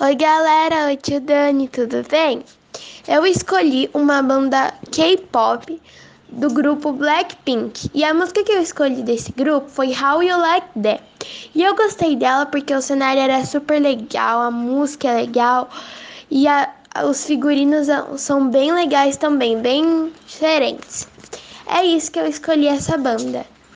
Oi, galera, oi, tio Dani, tudo bem? Eu escolhi uma banda K-pop do grupo Blackpink e a música que eu escolhi desse grupo foi How You Like That. E eu gostei dela porque o cenário era super legal, a música é legal e a, os figurinos são bem legais também, bem diferentes. É isso que eu escolhi essa banda.